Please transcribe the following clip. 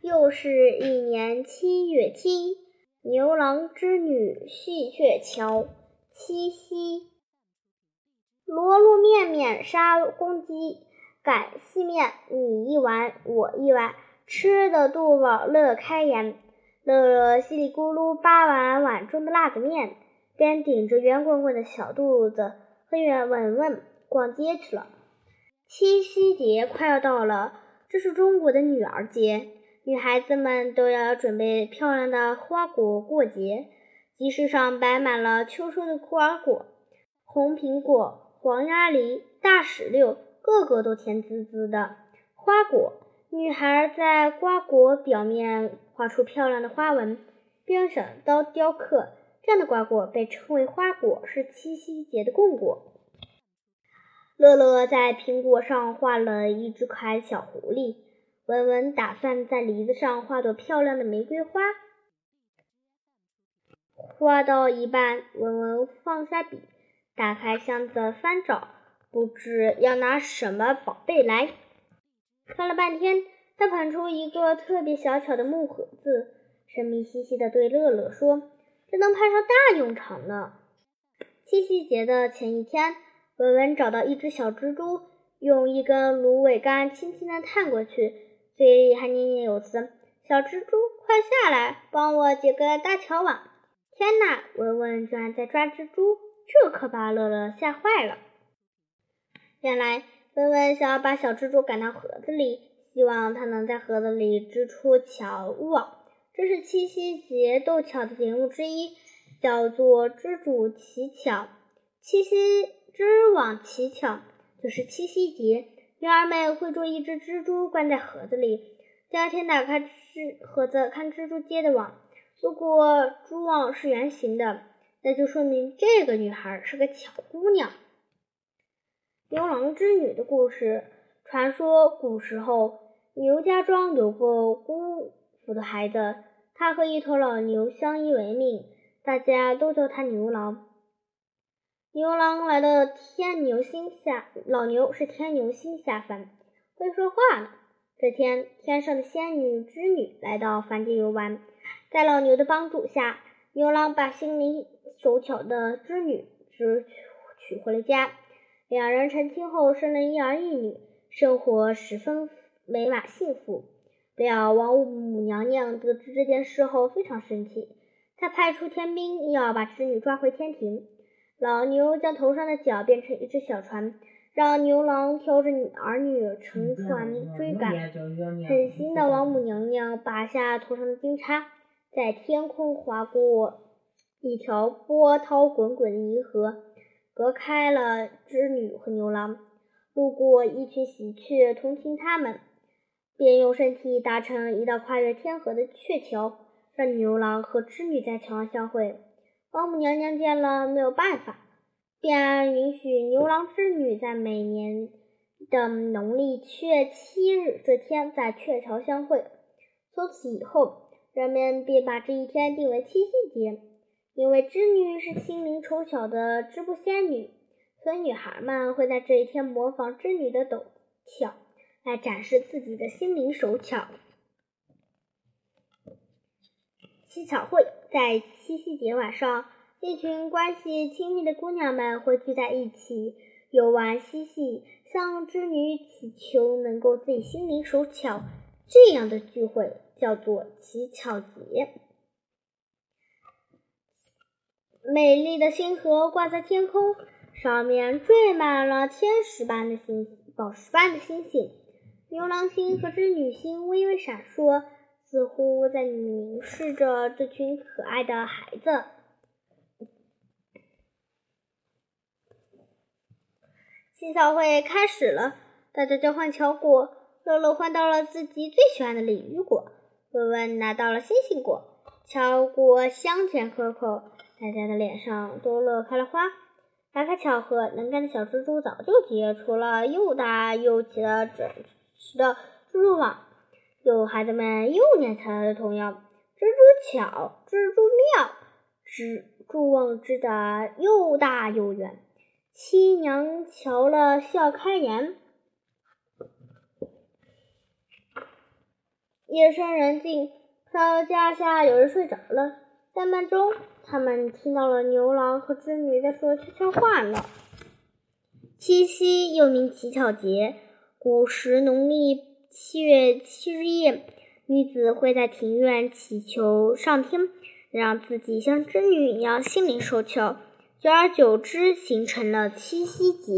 又是一年七月七，牛郎织女戏鹊桥，七夕。罗罗面面杀公鸡，赶细面你一碗我一碗，吃的肚饱乐开颜。乐乐稀里咕噜扒完碗中的辣子面，便顶着圆滚滚的小肚子和圆文文逛街去了。七夕节快要到了，这是中国的女儿节，女孩子们都要准备漂亮的花果过节。集市上摆满了秋收的瓜果，红苹果、黄鸭梨、大石榴，个个都甜滋滋的。花果，女孩在瓜果表面画出漂亮的花纹，并用小刀雕刻，这样的瓜果被称为花果，是七夕节的供果。乐乐在苹果上画了一只可爱的小狐狸，文文打算在梨子上画朵漂亮的玫瑰花。画到一半，文文放下笔，打开箱子翻找，不知要拿什么宝贝来。翻了半天，他捧出一个特别小巧的木盒子，神秘兮兮地对乐乐说：“这能派上大用场呢。”七夕节的前一天。文文找到一只小蜘蛛，用一根芦苇杆轻轻地探过去，嘴里还念念有词：“小蜘蛛，快下来，帮我结个大桥网。”天哪！文文居然在抓蜘蛛，这可把乐乐吓坏了。原来文文想要把小蜘蛛赶到盒子里，希望它能在盒子里织出巧网。这是七夕节斗巧的节目之一，叫做“蜘蛛乞巧”。七夕。织网乞巧就是七夕节，女儿们会捉一只蜘蛛关在盒子里，第二天打开蜘盒子看蜘蛛结的网。如果蛛网是圆形的，那就说明这个女孩是个巧姑娘。牛郎织女的故事，传说古时候牛家庄有个孤苦的孩子，他和一头老牛相依为命，大家都叫他牛郎。牛郎来到天牛星下，老牛是天牛星下凡，会说话了。这天，天上的仙女织女来到凡间游玩，在老牛的帮助下，牛郎把心灵手巧的织女织娶回了家。两人成亲后，生了一儿一女，生活十分美满幸福。不料王母娘娘得知这件事后，非常生气，她派出天兵要把织女抓回天庭。老牛将头上的角变成一只小船，让牛郎挑着儿女乘船追赶。狠心的王母娘娘拔下头上的金叉，在天空划过一条波涛滚滚的银河，隔开了织女和牛郎。路过一群喜鹊同情他们，便用身体搭成一道跨越天河的鹊桥，让牛郎和织女在桥上相会。王母娘娘见了没有办法，便允许牛郎织女在每年的农历七月七日这天在鹊桥相会。从此以后，人们便把这一天定为七夕节。因为织女是心灵手巧的织布仙女，所以女孩们会在这一天模仿织女的斗巧，来展示自己的心灵手巧。七巧会在七夕节晚上，一群关系亲密的姑娘们会聚在一起游玩嬉戏，向织女祈求能够自己心灵手巧。这样的聚会叫做乞巧节。美丽的星河挂在天空，上面缀满了天使般的星、宝石般的星星。牛郎星和织女星微微闪烁。似乎在凝视着这群可爱的孩子。乞巧会开始了，大家交换巧果。乐乐换到了自己最喜欢的鲤鱼果，文文拿到了星星果。巧果香甜可口，大家的脸上都乐开了花。打开巧合，能干的小蜘蛛早就结出了又大又齐的整齐的蜘蛛网。有孩子们又念起来了童谣：蜘蛛巧，蜘蛛妙，蜘蛛网织的又大又圆。七娘瞧了，笑开颜。夜深人静，到家下有人睡着了。在梦中，他们听到了牛郎和织女在说悄悄话呢。七夕又名乞巧节，古时农历七月七日夜，女子会在庭院祈求上天，让自己像织女一样心灵手巧，久而久之，形成了七夕节。